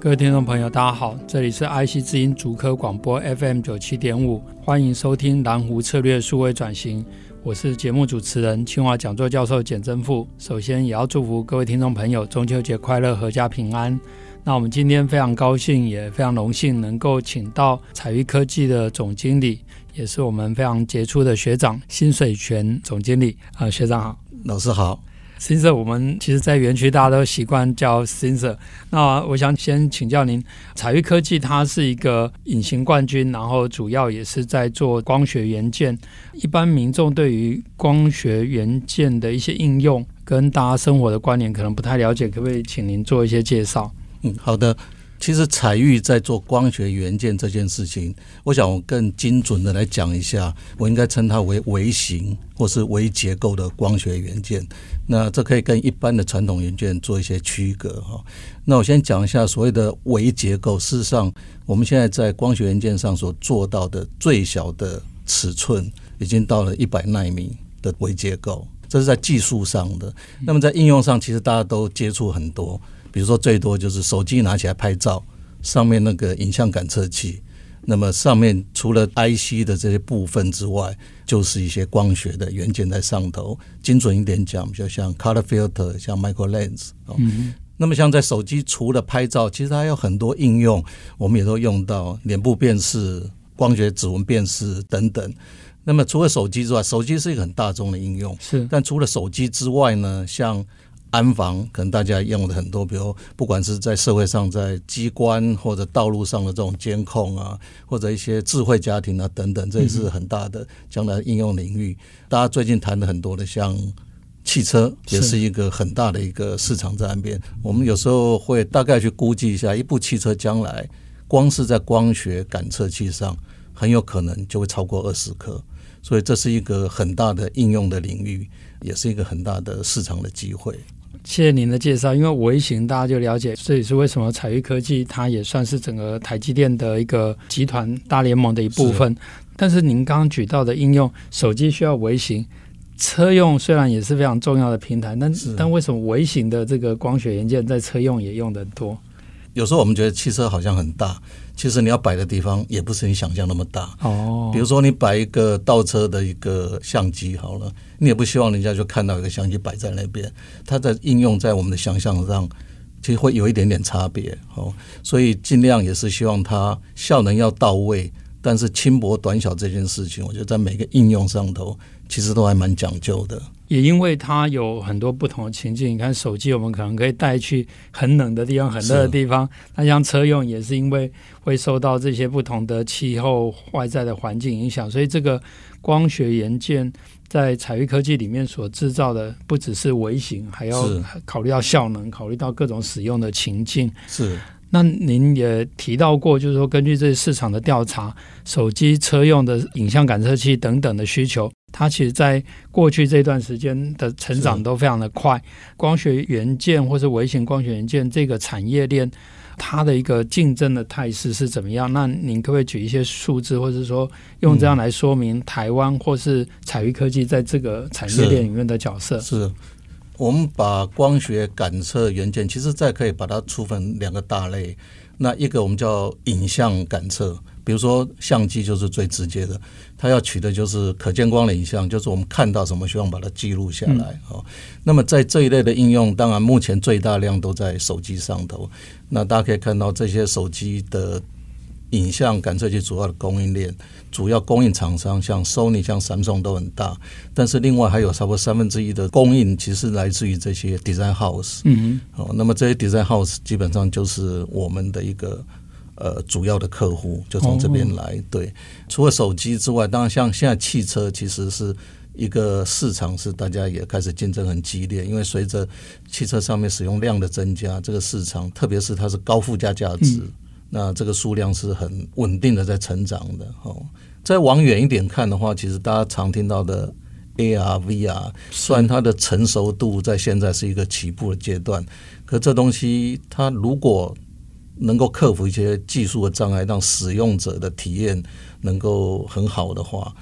各位听众朋友，大家好，这里是 IC 之音竹科广播 FM 九七点五，欢迎收听蓝湖策略数位转型。我是节目主持人清华讲座教授简真富。首先，也要祝福各位听众朋友中秋节快乐，阖家平安。那我们今天非常高兴，也非常荣幸能够请到彩玉科技的总经理，也是我们非常杰出的学长辛水泉总经理。啊、学长好，老师好。新社我们其实，在园区大家都习惯叫新社。那我想先请教您，彩玉科技它是一个隐形冠军，然后主要也是在做光学元件。一般民众对于光学元件的一些应用跟大家生活的关联可能不太了解，可不可以请您做一些介绍？嗯，好的。其实彩玉在做光学元件这件事情，我想我更精准的来讲一下，我应该称它为微型或是微结构的光学元件。那这可以跟一般的传统元件做一些区隔哈。那我先讲一下所谓的微结构。事实上，我们现在在光学元件上所做到的最小的尺寸，已经到了一百纳米的微结构，这是在技术上的。那么在应用上，其实大家都接触很多。比如说，最多就是手机拿起来拍照，上面那个影像感测器，那么上面除了 IC 的这些部分之外，就是一些光学的元件在上头。精准一点讲，就像 color filter，像 micro lens。嗯。那么像在手机除了拍照，其实它有很多应用，我们也都用到脸部辨识、光学指纹辨识等等。那么除了手机之外，手机是一个很大众的应用。是。但除了手机之外呢，像安防可能大家用的很多，比如不管是在社会上，在机关或者道路上的这种监控啊，或者一些智慧家庭啊等等，这也是很大的将来应用领域。大家最近谈的很多的，像汽车，也是一个很大的一个市场在岸边。我们有时候会大概去估计一下，一部汽车将来光是在光学感测器上，很有可能就会超过二十颗，所以这是一个很大的应用的领域，也是一个很大的市场的机会。谢谢您的介绍，因为微型大家就了解，这也是为什么彩玉科技它也算是整个台积电的一个集团大联盟的一部分。是但是您刚刚举到的应用，手机需要微型，车用虽然也是非常重要的平台，但但为什么微型的这个光学元件在车用也用得多？有时候我们觉得汽车好像很大，其实你要摆的地方也不是你想象那么大哦。比如说你摆一个倒车的一个相机好了，你也不希望人家就看到一个相机摆在那边，它的应用在我们的想象上，其实会有一点点差别哦。所以尽量也是希望它效能要到位，但是轻薄短小这件事情，我觉得在每个应用上头其实都还蛮讲究的。也因为它有很多不同的情境，你看手机，我们可能可以带去很冷的地方、很热的地方。那像车用，也是因为会受到这些不同的气候、外在的环境影响，所以这个光学元件在采钰科技里面所制造的，不只是微型，还要考虑到效能，考虑到各种使用的情境。是。那您也提到过，就是说根据这市场的调查，手机、车用的影像感测器等等的需求。它其实，在过去这段时间的成长都非常的快。光学元件或是微型光学元件这个产业链，它的一个竞争的态势是怎么样？那您可不可以举一些数字，或者说用这样来说明台湾或是采钰科技在这个产业链里面的角色？是，是我们把光学感测元件，其实再可以把它粗分两个大类。那一个我们叫影像感测。比如说相机就是最直接的，它要取的就是可见光的影像，就是我们看到什么，希望把它记录下来。哦，那么在这一类的应用，当然目前最大量都在手机上头。那大家可以看到这些手机的影像感测器主要的供应链，主要供应厂商像 Sony、像 Samsung 都很大，但是另外还有差不多三分之一的供应，其实来自于这些 Design House。嗯哼，好，那么这些 Design House 基本上就是我们的一个。呃，主要的客户就从这边来。对，除了手机之外，当然像现在汽车其实是一个市场是大家也开始竞争很激烈，因为随着汽车上面使用量的增加，这个市场特别是它是高附加价值，嗯、那这个数量是很稳定的在成长的。哦，再往远一点看的话，其实大家常听到的 AR、VR，虽然它的成熟度在现在是一个起步的阶段，可这东西它如果能够克服一些技术的障碍，让使用者的体验能够很好的话。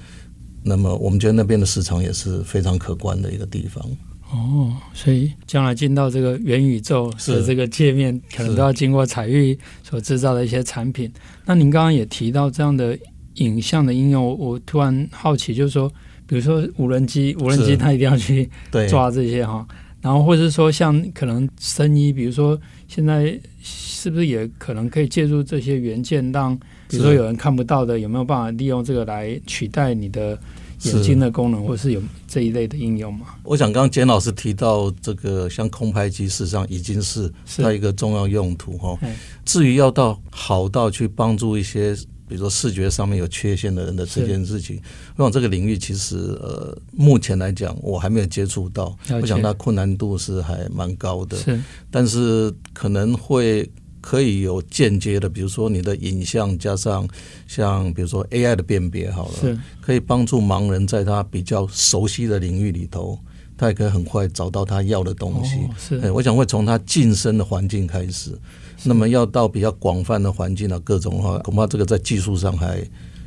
那么我们觉得那边的市场也是非常可观的一个地方。哦，所以将来进到这个元宇宙的这个界面，可能都要经过彩玉所制造的一些产品。那您刚刚也提到这样的影像的应用，我突然好奇，就是说，比如说无人机，无人机它一定要去抓这些哈，然后或者说像可能生医，比如说现在是不是也可能可以借助这些元件，让比如说有人看不到的，有没有办法利用这个来取代你的？眼睛的功能，或是有这一类的应用吗？我想刚刚简老师提到这个，像空拍机，事实上已经是它一个重要用途哈。至于要到好到去帮助一些，比如说视觉上面有缺陷的人的这件事情，我想这个领域其实呃，目前来讲我还没有接触到，我想它困难度是还蛮高的。是，但是可能会。可以有间接的，比如说你的影像加上像比如说 AI 的辨别，好了，是可以帮助盲人在他比较熟悉的领域里头，他也可以很快找到他要的东西。哦、是，我想会从他晋升的环境开始，那么要到比较广泛的环境啊，各种的话，恐怕这个在技术上还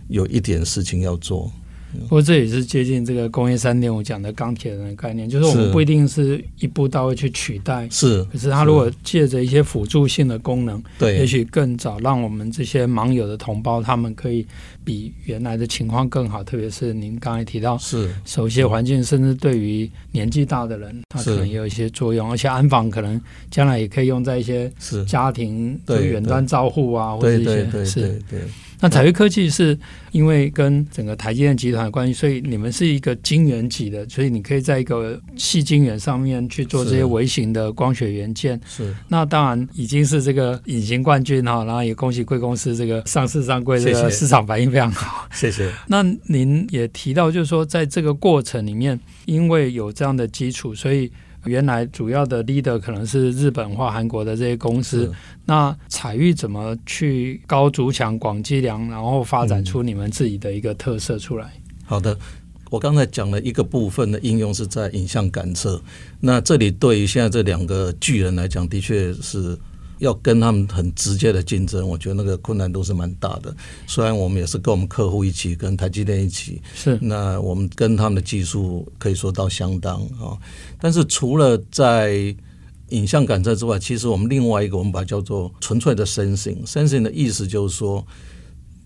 有一点事情要做。不过这也是接近这个工业三点五讲的钢铁人的概念，就是我们不一定是一步到位去取代，是，可是它如果借着一些辅助性的功能，对，也许更早让我们这些盲友的同胞，他们可以比原来的情况更好。特别是您刚才提到，是熟悉的环境，甚至对于年纪大的人，他可能也有一些作用。而且安防可能将来也可以用在一些家庭对远端照护啊，或者一些是对。那采钰科技是因为跟整个台积电集团的关系，所以你们是一个晶圆级的，所以你可以在一个细晶圆上面去做这些微型的光学元件。是，那当然已经是这个隐形冠军哈，然后也恭喜贵公司这个上市上柜，这个市场反应非常好。谢谢。那您也提到，就是说在这个过程里面，因为有这样的基础，所以。原来主要的 leader 可能是日本或韩国的这些公司，那彩玉怎么去高筑墙、广积粮，然后发展出你们自己的一个特色出来？嗯、好的，我刚才讲了一个部分的应用是在影像感测，那这里对于现在这两个巨人来讲，的确是。要跟他们很直接的竞争，我觉得那个困难度是蛮大的。虽然我们也是跟我们客户一起，跟台积电一起，是那我们跟他们的技术可以说到相当啊。但是除了在影像感测之外，其实我们另外一个我们把它叫做纯粹的 sensing。sensing 的意思就是说，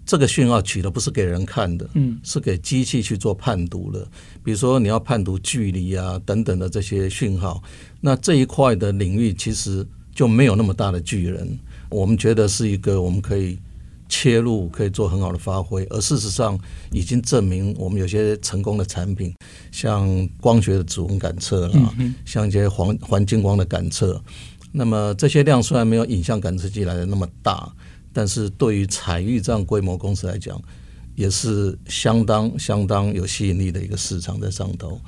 这个讯号取的不是给人看的，嗯，是给机器去做判读的。比如说你要判读距离啊等等的这些讯号，那这一块的领域其实。就没有那么大的巨人，我们觉得是一个我们可以切入，可以做很好的发挥。而事实上，已经证明我们有些成功的产品，像光学的指纹感测啦，像一些环环境光的感测。那么这些量虽然没有影像感测器来的那么大，但是对于彩玉这样规模公司来讲，也是相当相当有吸引力的一个市场在上头。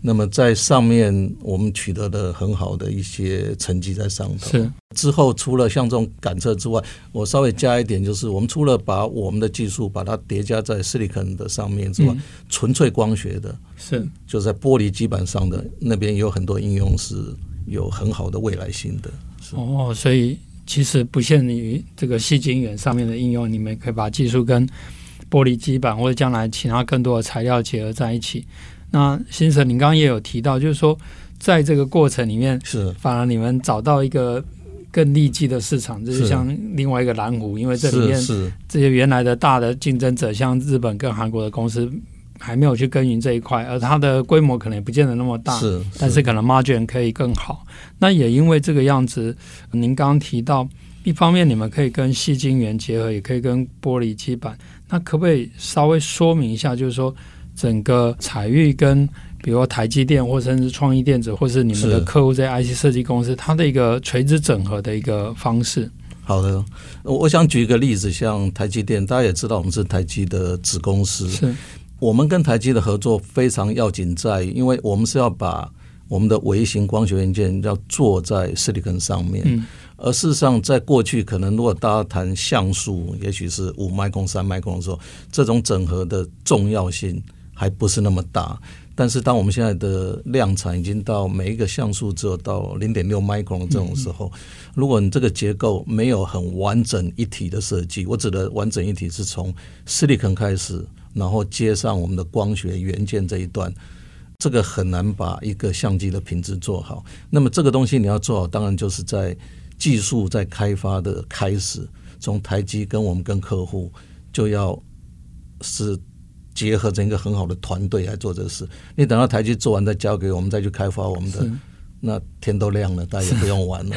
那么在上面，我们取得了很好的一些成绩在上头。是之后，除了像这种感测之外，我稍微加一点，就是我们除了把我们的技术把它叠加在 silicon 的上面之外，嗯、纯粹光学的，是就在玻璃基板上的那边有很多应用是有很好的未来性的。哦，所以其实不限于这个细晶圆上面的应用，你们可以把技术跟玻璃基板或者将来其他更多的材料结合在一起。那先生，您刚刚也有提到，就是说，在这个过程里面，是反而你们找到一个更利基的市场，就是像另外一个蓝湖，因为这里面这些原来的大的竞争者，像日本跟韩国的公司，还没有去耕耘这一块，而它的规模可能也不见得那么大，是，但是可能 margin 可以更好。那也因为这个样子，您刚刚提到，一方面你们可以跟细晶圆结合，也可以跟玻璃基板，那可不可以稍微说明一下，就是说？整个彩玉跟比如说台积电，或甚至创意电子，或是你们的客户这些 IC 设计公司，它的一个垂直整合的一个方式。好的，我想举一个例子，像台积电，大家也知道我们是台积的子公司。是。我们跟台积的合作非常要紧，在因为我们是要把我们的微型光学元件要做在 silicon 上面。嗯而事实上，在过去，可能如果大家谈像素，也许是五麦克、三麦克的时候，这种整合的重要性还不是那么大。但是，当我们现在的量产已经到每一个像素只有到零点六 micron 这种时候，如果你这个结构没有很完整一体的设计，我指的完整一体是从 silicon 开始，然后接上我们的光学元件这一段，这个很难把一个相机的品质做好。那么，这个东西你要做好，当然就是在技术在开发的开始，从台积跟我们跟客户就要是结合成一个很好的团队来做这个事。你等到台积做完再交给我们再去开发我们的，那天都亮了，大家也不用玩了。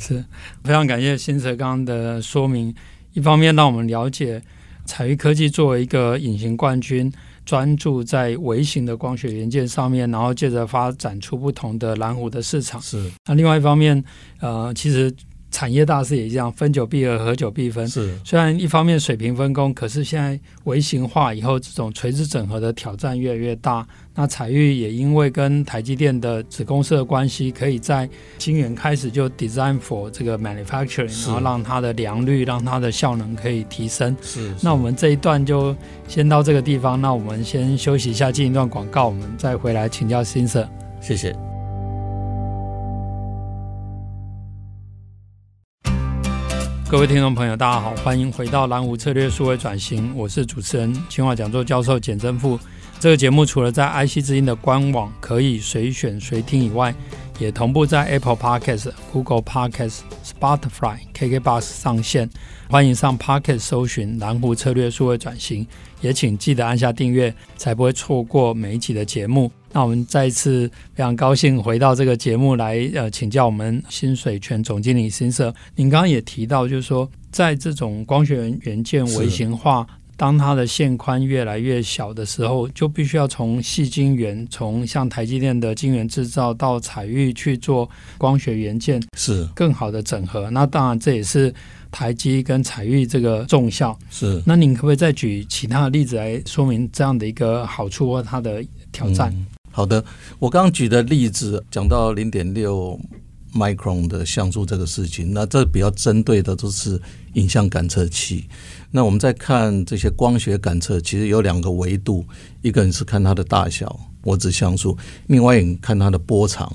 是，是非常感谢新哲刚刚的说明。一方面让我们了解彩玉科技作为一个隐形冠军。专注在微型的光学元件上面，然后借着发展出不同的蓝湖的市场。是。那另外一方面，呃，其实。产业大势也一样，分久必合，合久必分。是，虽然一方面水平分工，可是现在微型化以后，这种垂直整合的挑战越来越大。那彩玉也因为跟台积电的子公司的关系，可以在晶圆开始就 design for 这个 manufacturing，然后让它的良率、让它的效能可以提升。是，是。那我们这一段就先到这个地方，那我们先休息一下，进一段广告，我们再回来请教新社。谢谢。各位听众朋友，大家好，欢迎回到蓝湖策略数位转型，我是主持人清华讲座教授简正富。这个节目除了在 IC 之音的官网可以随选随听以外，也同步在 Apple Podcast、Google Podcast、Spotify、KKBox 上线。欢迎上 Podcast 搜寻蓝湖策略数位转型，也请记得按下订阅，才不会错过每一集的节目。那我们再一次非常高兴回到这个节目来，呃，请教我们新水泉总经理新社。您刚刚也提到，就是说，在这种光学元元件微型化，当它的线宽越来越小的时候，就必须要从细晶圆，从像台积电的晶圆制造到采玉去做光学元件，是更好的整合。那当然，这也是台积跟彩玉这个重效。是。那您可不可以再举其他的例子来说明这样的一个好处或它的挑战？嗯好的，我刚刚举的例子讲到零点六 micron 的像素这个事情，那这比较针对的都是影像感测器。那我们在看这些光学感测，其实有两个维度，一个人是看它的大小，我指像素；另外一个看它的波长。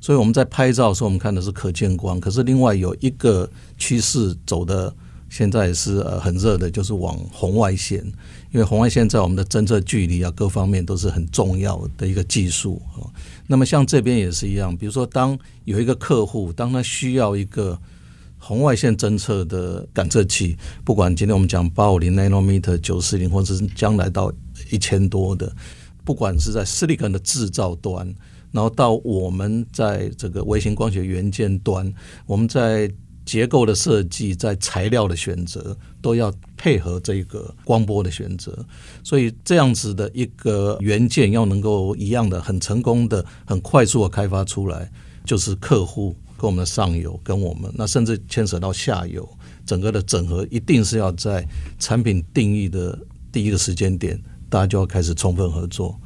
所以我们在拍照的时候，我们看的是可见光，可是另外有一个趋势走的。现在是呃很热的，就是往红外线，因为红外线在我们的侦测距离啊各方面都是很重要的一个技术啊。那么像这边也是一样，比如说当有一个客户，当他需要一个红外线侦测的感测器，不管今天我们讲八五零 nanometer、九四零，或者是将来到一千多的，不管是在 silicon 的制造端，然后到我们在这个微型光学元件端，我们在结构的设计，在材料的选择都要配合这个光波的选择，所以这样子的一个元件要能够一样的很成功的、很快速的开发出来，就是客户跟我们的上游跟我们，那甚至牵扯到下游，整个的整合一定是要在产品定义的第一个时间点，大家就要开始充分合作。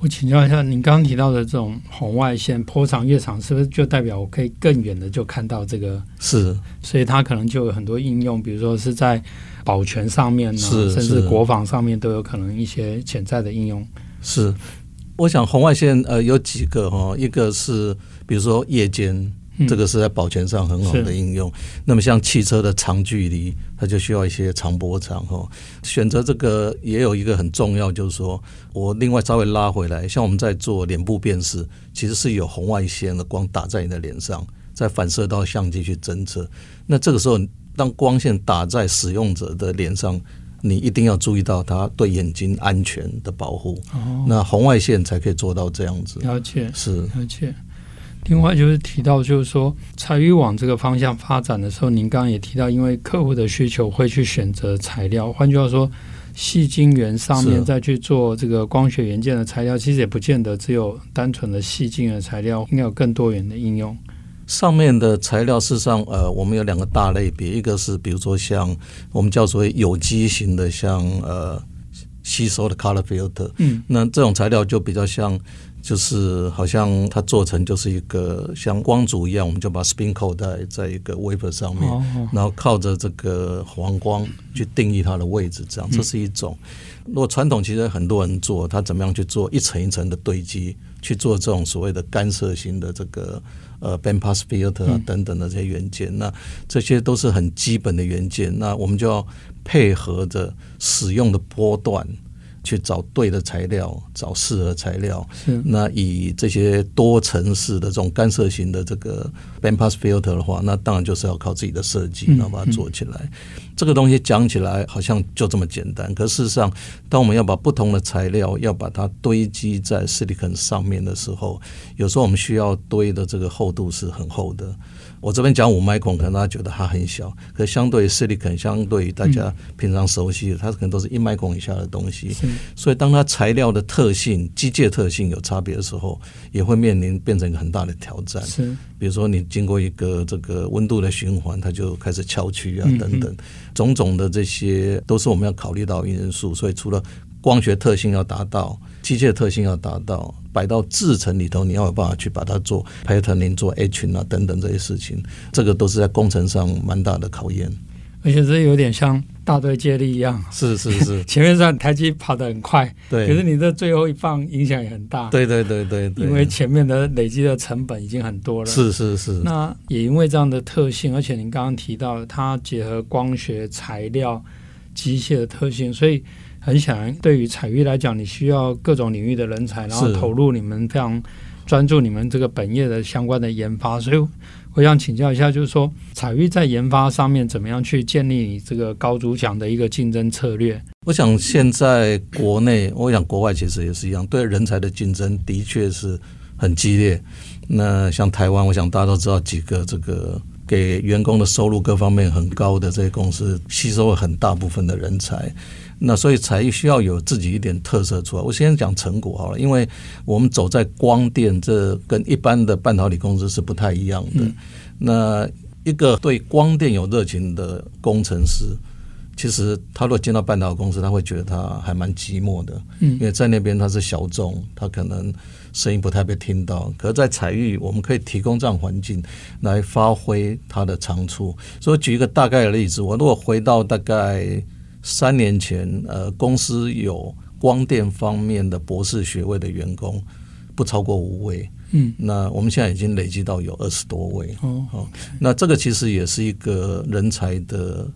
我请教一下，您刚刚提到的这种红外线波长越长，是不是就代表我可以更远的就看到这个？是，所以它可能就有很多应用，比如说是在保全上面呢，甚至国防上面都有可能一些潜在的应用。是，我想红外线呃有几个哈，一个是比如说夜间。这个是在保全上很好的应用。那么像汽车的长距离，它就需要一些长波长哈。选择这个也有一个很重要，就是说我另外稍微拉回来，像我们在做脸部辨识，其实是有红外线的光打在你的脸上，再反射到相机去侦测。那这个时候，当光线打在使用者的脸上，你一定要注意到它对眼睛安全的保护。哦，那红外线才可以做到这样子。了解，是了解。另外就是提到，就是说，采钰往这个方向发展的时候，您刚刚也提到，因为客户的需求会去选择材料。换句话说，细晶圆上面再去做这个光学元件的材料，其实也不见得只有单纯的细晶圆材料，应该有更多元的应用。上面的材料事实上，呃，我们有两个大类别，一个是比如说像我们叫做有机型的，像呃。吸收的 color filter。嗯，那这种材料就比较像。就是好像它做成就是一个像光阻一样，我们就把 spin coat 在在一个 wafer 上面，然后靠着这个黄光去定义它的位置，这样这是一种。如果传统其实很多人做，他怎么样去做一层一层的堆积，去做这种所谓的干涉型的这个呃 bandpass filter 啊等等的这些元件，那这些都是很基本的元件，那我们就要配合着使用的波段。去找对的材料，找适合材料。是那以这些多层次的这种干涉型的这个 bandpass filter 的话，那当然就是要靠自己的设计，然后把它做起来。嗯嗯、这个东西讲起来好像就这么简单，可事实上，当我们要把不同的材料要把它堆积在 silicon 上面的时候，有时候我们需要堆的这个厚度是很厚的。我这边讲五 micron，可能大家觉得它很小，可相对于 silicon，相对于大家平常熟悉的，它可能都是一 micron 以下的东西。所以，当它材料的特性、机械特性有差别的时候，也会面临变成一个很大的挑战。是，比如说你经过一个这个温度的循环，它就开始翘曲啊，等等，种种的这些都是我们要考虑到因素。所以，除了光学特性要达到，机械特性要达到。摆到制程里头，你要有办法去把它做 patterning、做 etching 啊等等这些事情，这个都是在工程上蛮大的考验。而且这有点像大队接力一样，是是是，前面上台机跑得很快，对，可是你这最后一棒影响也很大，对对对对，因为前面的累积的成本已经很多了，是是是。那也因为这样的特性，而且您刚刚提到它结合光学材料、机械的特性，所以。很显然，对于彩玉来讲，你需要各种领域的人才，然后投入你们非常专注你们这个本业的相关的研发。所以，我想请教一下，就是说，彩玉在研发上面怎么样去建立你这个高筑墙的一个竞争策略？我想现在国内，我想国外其实也是一样，对人才的竞争的确是很激烈。那像台湾，我想大家都知道几个这个给员工的收入各方面很高的这些公司，吸收了很大部分的人才。那所以采钰需要有自己一点特色出来。我先讲成果好了，因为我们走在光电，这跟一般的半导体公司是不太一样的。嗯、那一个对光电有热情的工程师，其实他如果进到半导体公司，他会觉得他还蛮寂寞的。嗯，因为在那边他是小众，他可能声音不太被听到。可是在采钰，我们可以提供这样环境来发挥他的长处。所以举一个大概的例子，我如果回到大概。三年前，呃，公司有光电方面的博士学位的员工不超过五位，嗯，那我们现在已经累积到有二十多位，哦，好，那这个其实也是一个人才的。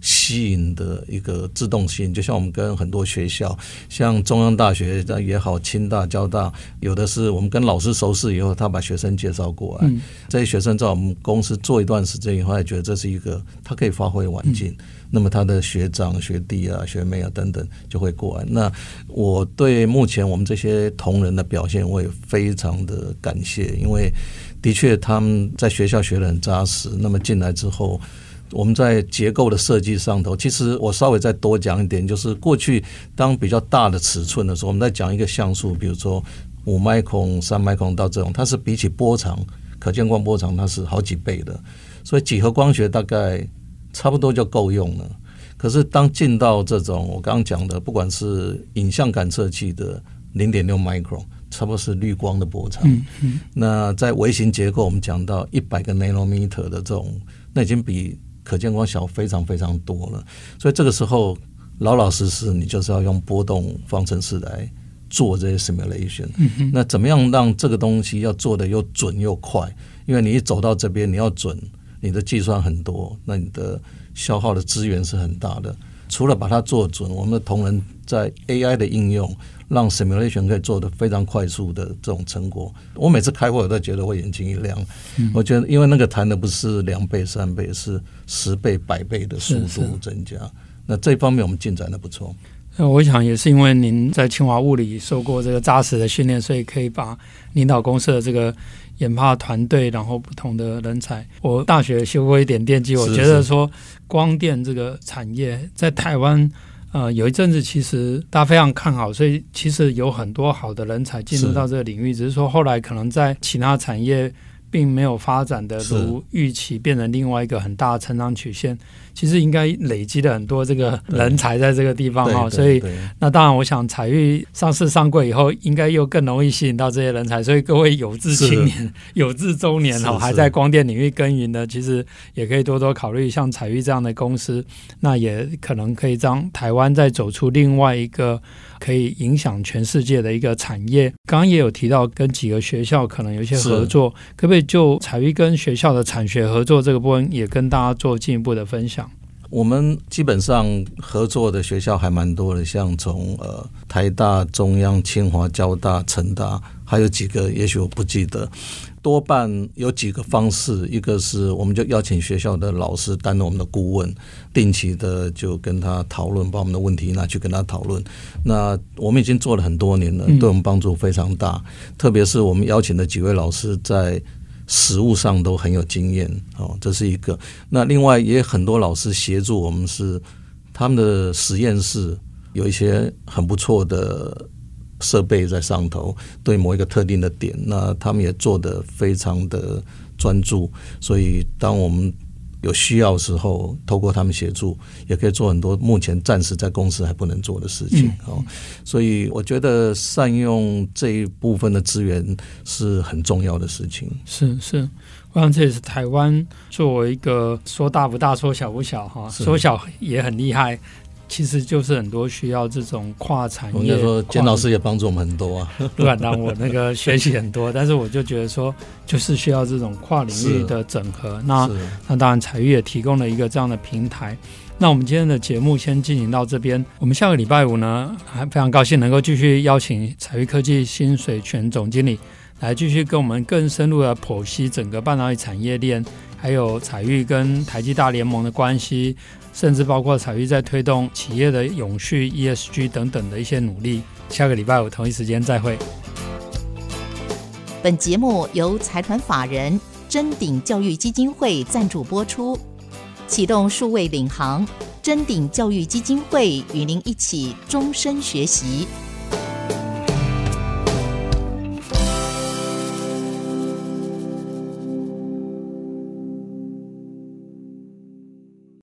吸引的一个自动性，就像我们跟很多学校，像中央大学也好，清大、交大，有的是我们跟老师熟识以后，他把学生介绍过来，嗯、这些学生在我们公司做一段时间以后，也觉得这是一个他可以发挥的环境，嗯、那么他的学长、学弟啊、学妹啊等等就会过来。那我对目前我们这些同仁的表现，我也非常的感谢，因为的确他们在学校学的很扎实，那么进来之后。我们在结构的设计上头，其实我稍微再多讲一点，就是过去当比较大的尺寸的时候，我们在讲一个像素，比如说五麦孔、三麦孔到这种，它是比起波长、可见光波长，它是好几倍的，所以几何光学大概差不多就够用了。可是当进到这种我刚刚讲的，不管是影像感测器的零点六麦孔，差不多是绿光的波长。嗯嗯。那在微型结构，我们讲到一百个 nanometer 的这种，那已经比可见光小非常非常多了，所以这个时候老老实实，你就是要用波动方程式来做这些 simulation。嗯。那怎么样让这个东西要做的又准又快？因为你一走到这边，你要准，你的计算很多，那你的消耗的资源是很大的。除了把它做准，我们的同仁在 AI 的应用，让 simulation 可以做得非常快速的这种成果。我每次开会我都觉得我眼睛一亮。嗯、我觉得因为那个谈的不是两倍、三倍，是十倍、百倍的速度增加。是是那这方面我们进展的不错。那我想也是因为您在清华物理受过这个扎实的训练，所以可以把领导公司的这个。研发团队，然后不同的人才。我大学修过一点电机，我觉得说光电这个产业在台湾，呃，有一阵子其实大家非常看好，所以其实有很多好的人才进入到这个领域。只是说后来可能在其他产业并没有发展的如预期，变成另外一个很大的成长曲线。其实应该累积了很多这个人才在这个地方哈，所以那当然，我想彩玉上市上柜以后，应该又更容易吸引到这些人才。所以各位有志青年、有志中年哈，还在光电领域耕耘的，其实也可以多多考虑像彩玉这样的公司，那也可能可以让台湾再走出另外一个可以影响全世界的一个产业。刚刚也有提到跟几个学校可能有一些合作，可不可以就彩玉跟学校的产学合作这个部分，也跟大家做进一步的分享？我们基本上合作的学校还蛮多的，像从呃台大、中央、清华、交大、成大，还有几个，也许我不记得。多半有几个方式，一个是我们就邀请学校的老师担任我们的顾问，定期的就跟他讨论，把我们的问题拿去跟他讨论。那我们已经做了很多年了，对我们帮助非常大。特别是我们邀请的几位老师在。实物上都很有经验，哦，这是一个。那另外也很多老师协助我们，是他们的实验室有一些很不错的设备在上头，对某一个特定的点，那他们也做得非常的专注。所以当我们有需要的时候，透过他们协助，也可以做很多目前暂时在公司还不能做的事情。哦、嗯，所以我觉得善用这一部分的资源是很重要的事情。是是，我想这也是台湾作为一个说大不大，说小不小哈，说小也很厉害。其实就是很多需要这种跨产业。我跟说，简老师也帮助我们很多啊。不敢当，我那个学习很多，但是我就觉得说，就是需要这种跨领域的整合。那那当然，彩玉也提供了一个这样的平台。那我们今天的节目先进行到这边。我们下个礼拜五呢，还非常高兴能够继续邀请采钰科技新水泉总经理来继续跟我们更深入的剖析整个半导体产业链，还有彩玉跟台积大联盟的关系。甚至包括彩玉在推动企业的永续 ESG 等等的一些努力。下个礼拜五同一时间再会。本节目由财团法人臻鼎教育基金会赞助播出，启动数位领航，臻鼎教育基金会与您一起终身学习。